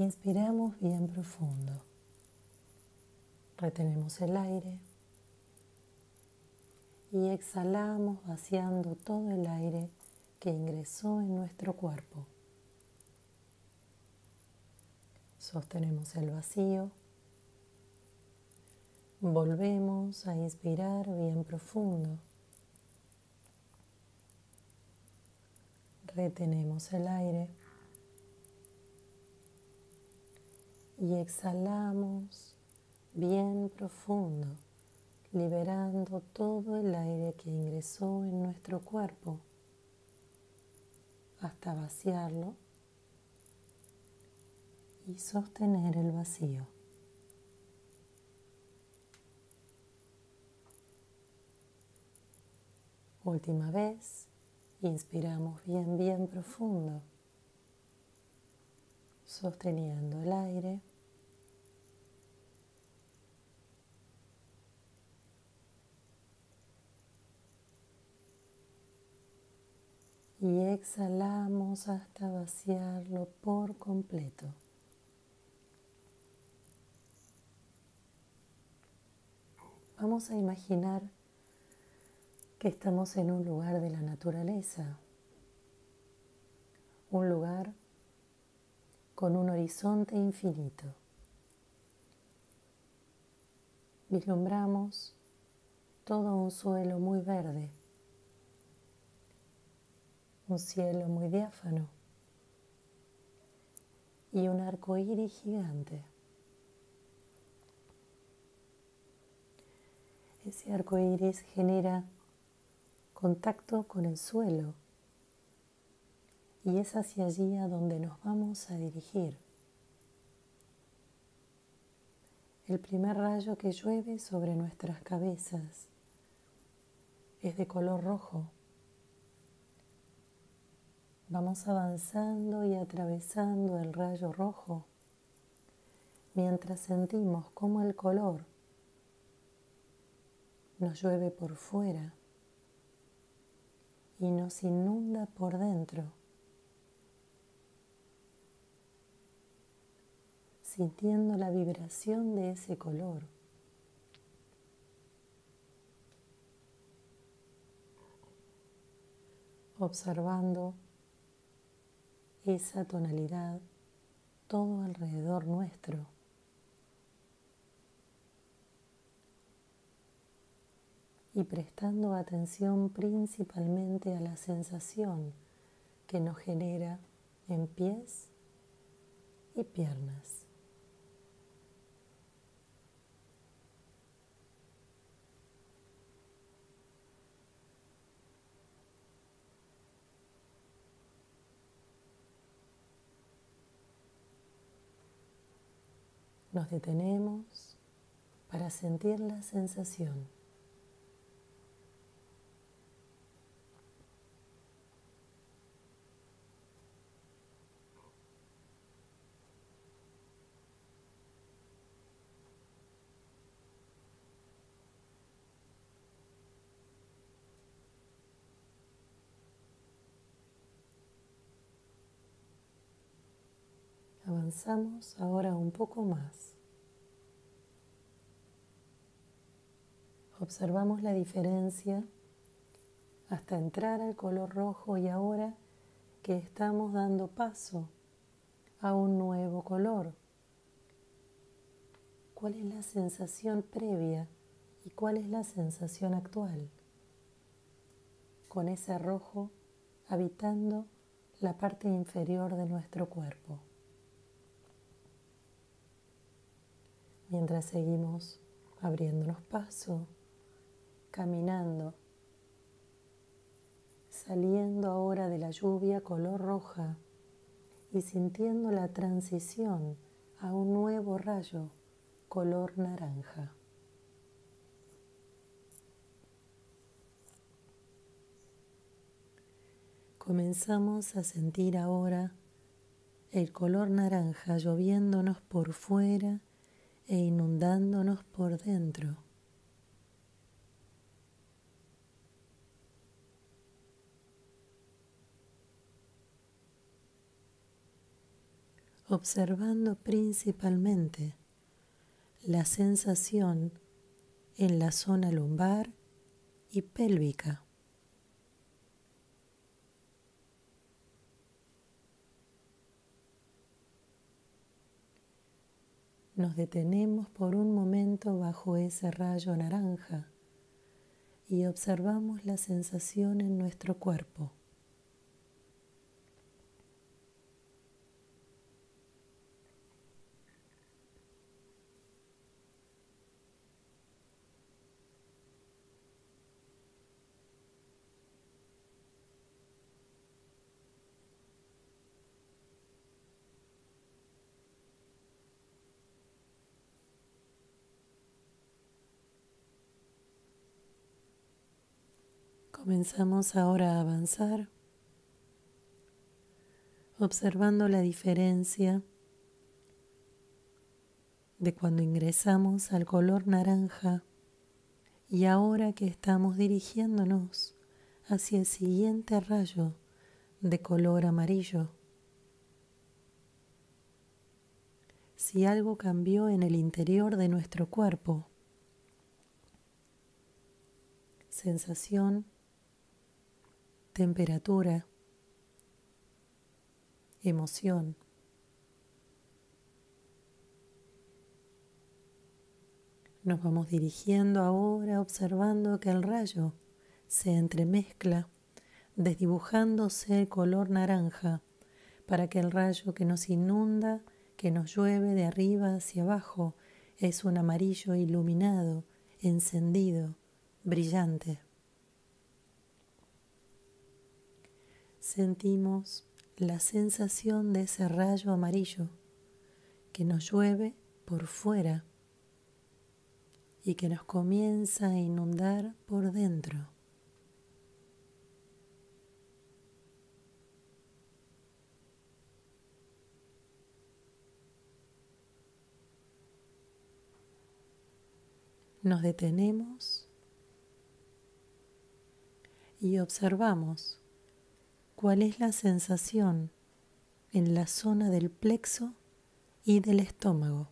Inspiramos bien profundo. Retenemos el aire y exhalamos vaciando todo el aire que ingresó en nuestro cuerpo. Sostenemos el vacío. Volvemos a inspirar bien profundo. Retenemos el aire. Y exhalamos bien profundo, liberando todo el aire que ingresó en nuestro cuerpo hasta vaciarlo y sostener el vacío. Última vez, inspiramos bien, bien profundo, sosteniendo el aire. Y exhalamos hasta vaciarlo por completo. Vamos a imaginar que estamos en un lugar de la naturaleza, un lugar con un horizonte infinito. Vislumbramos todo un suelo muy verde, un cielo muy diáfano y un arco iris gigante. Ese arco iris genera contacto con el suelo y es hacia allí a donde nos vamos a dirigir. El primer rayo que llueve sobre nuestras cabezas es de color rojo. Vamos avanzando y atravesando el rayo rojo mientras sentimos cómo el color nos llueve por fuera y nos inunda por dentro, sintiendo la vibración de ese color. observando esa tonalidad todo alrededor nuestro. y prestando atención principalmente a la sensación que nos genera en pies y piernas. Nos detenemos para sentir la sensación. Avanzamos ahora un poco más. Observamos la diferencia hasta entrar al color rojo y ahora que estamos dando paso a un nuevo color. ¿Cuál es la sensación previa y cuál es la sensación actual? Con ese rojo habitando la parte inferior de nuestro cuerpo. Seguimos abriéndonos paso, caminando, saliendo ahora de la lluvia color roja y sintiendo la transición a un nuevo rayo color naranja. Comenzamos a sentir ahora el color naranja lloviéndonos por fuera e inundándonos por dentro. observando principalmente la sensación en la zona lumbar y pélvica. Nos detenemos por un momento bajo ese rayo naranja y observamos la sensación en nuestro cuerpo. Comenzamos ahora a avanzar, observando la diferencia de cuando ingresamos al color naranja y ahora que estamos dirigiéndonos hacia el siguiente rayo de color amarillo. Si algo cambió en el interior de nuestro cuerpo, sensación temperatura, emoción. Nos vamos dirigiendo ahora observando que el rayo se entremezcla, desdibujándose el color naranja, para que el rayo que nos inunda, que nos llueve de arriba hacia abajo, es un amarillo iluminado, encendido, brillante. Sentimos la sensación de ese rayo amarillo que nos llueve por fuera y que nos comienza a inundar por dentro. Nos detenemos y observamos cuál es la sensación en la zona del plexo y del estómago.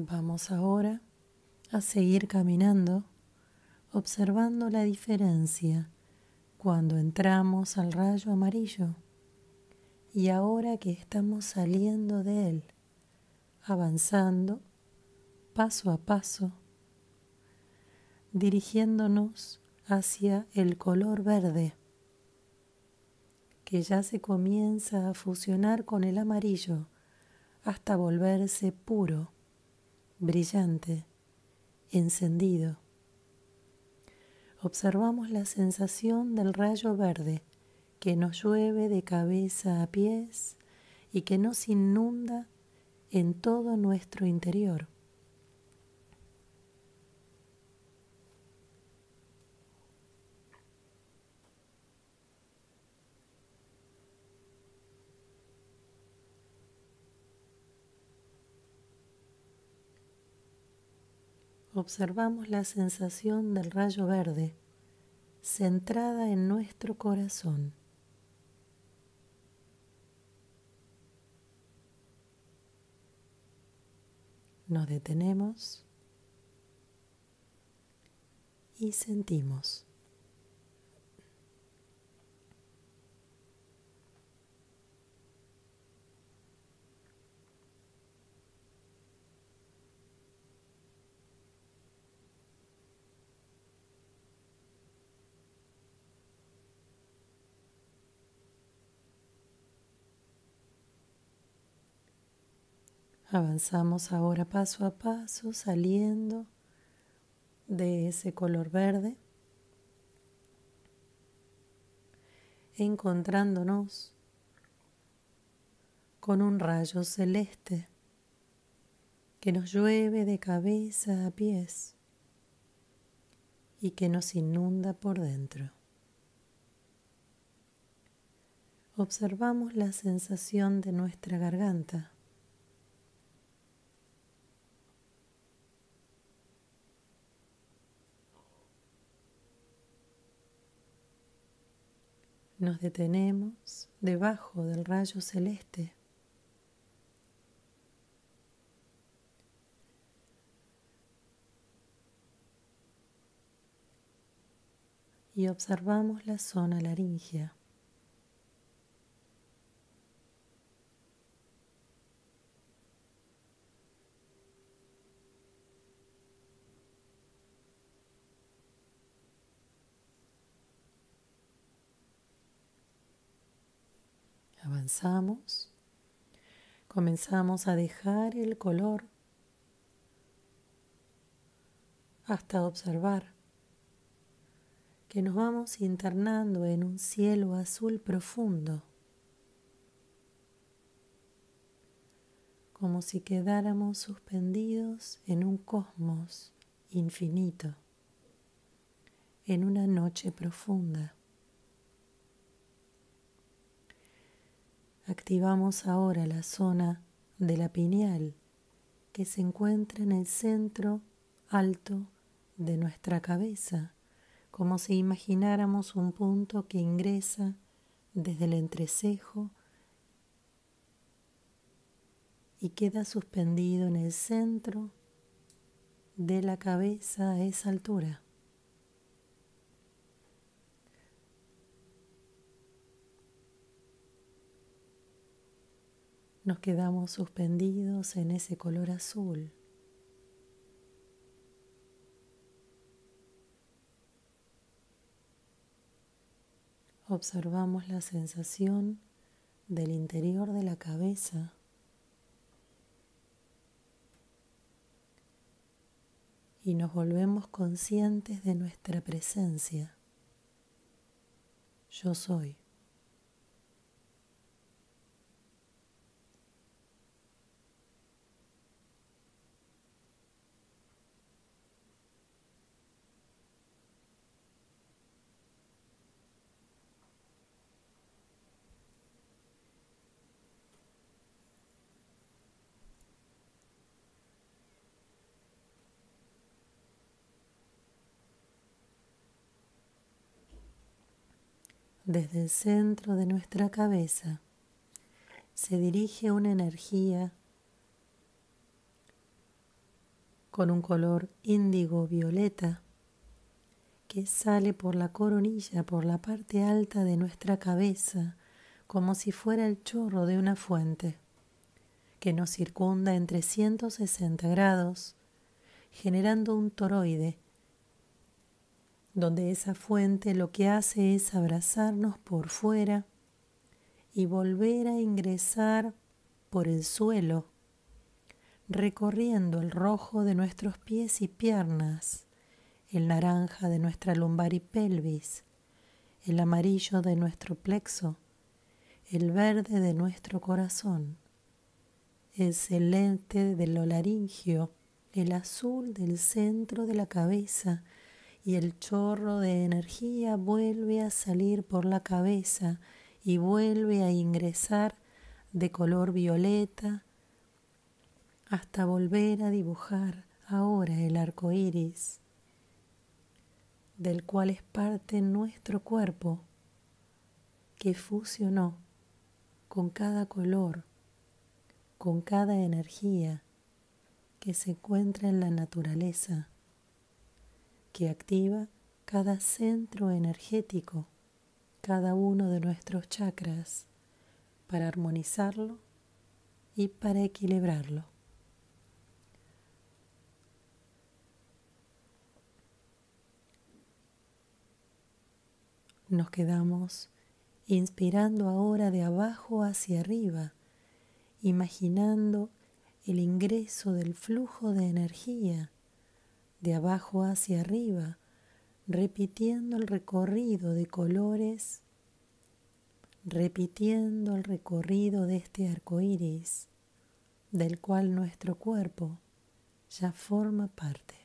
Vamos ahora a seguir caminando observando la diferencia cuando entramos al rayo amarillo y ahora que estamos saliendo de él, avanzando paso a paso, dirigiéndonos hacia el color verde que ya se comienza a fusionar con el amarillo hasta volverse puro brillante, encendido. Observamos la sensación del rayo verde que nos llueve de cabeza a pies y que nos inunda en todo nuestro interior. Observamos la sensación del rayo verde centrada en nuestro corazón. Nos detenemos y sentimos. Avanzamos ahora paso a paso saliendo de ese color verde, encontrándonos con un rayo celeste que nos llueve de cabeza a pies y que nos inunda por dentro. Observamos la sensación de nuestra garganta. Nos detenemos debajo del rayo celeste. Y observamos la zona laringea. Avanzamos, comenzamos a dejar el color hasta observar que nos vamos internando en un cielo azul profundo, como si quedáramos suspendidos en un cosmos infinito, en una noche profunda. Activamos ahora la zona de la pineal que se encuentra en el centro alto de nuestra cabeza, como si imagináramos un punto que ingresa desde el entrecejo y queda suspendido en el centro de la cabeza a esa altura. Nos quedamos suspendidos en ese color azul. Observamos la sensación del interior de la cabeza. Y nos volvemos conscientes de nuestra presencia. Yo soy. Desde el centro de nuestra cabeza se dirige una energía con un color índigo violeta que sale por la coronilla, por la parte alta de nuestra cabeza, como si fuera el chorro de una fuente, que nos circunda en 360 grados, generando un toroide donde esa fuente lo que hace es abrazarnos por fuera y volver a ingresar por el suelo, recorriendo el rojo de nuestros pies y piernas, el naranja de nuestra lumbar y pelvis, el amarillo de nuestro plexo, el verde de nuestro corazón, el celeste de lo laringio, el azul del centro de la cabeza, y el chorro de energía vuelve a salir por la cabeza y vuelve a ingresar de color violeta hasta volver a dibujar ahora el arco iris, del cual es parte nuestro cuerpo que fusionó con cada color, con cada energía que se encuentra en la naturaleza que activa cada centro energético, cada uno de nuestros chakras, para armonizarlo y para equilibrarlo. Nos quedamos inspirando ahora de abajo hacia arriba, imaginando el ingreso del flujo de energía de abajo hacia arriba, repitiendo el recorrido de colores repitiendo el recorrido de este arco iris, del cual nuestro cuerpo ya forma parte.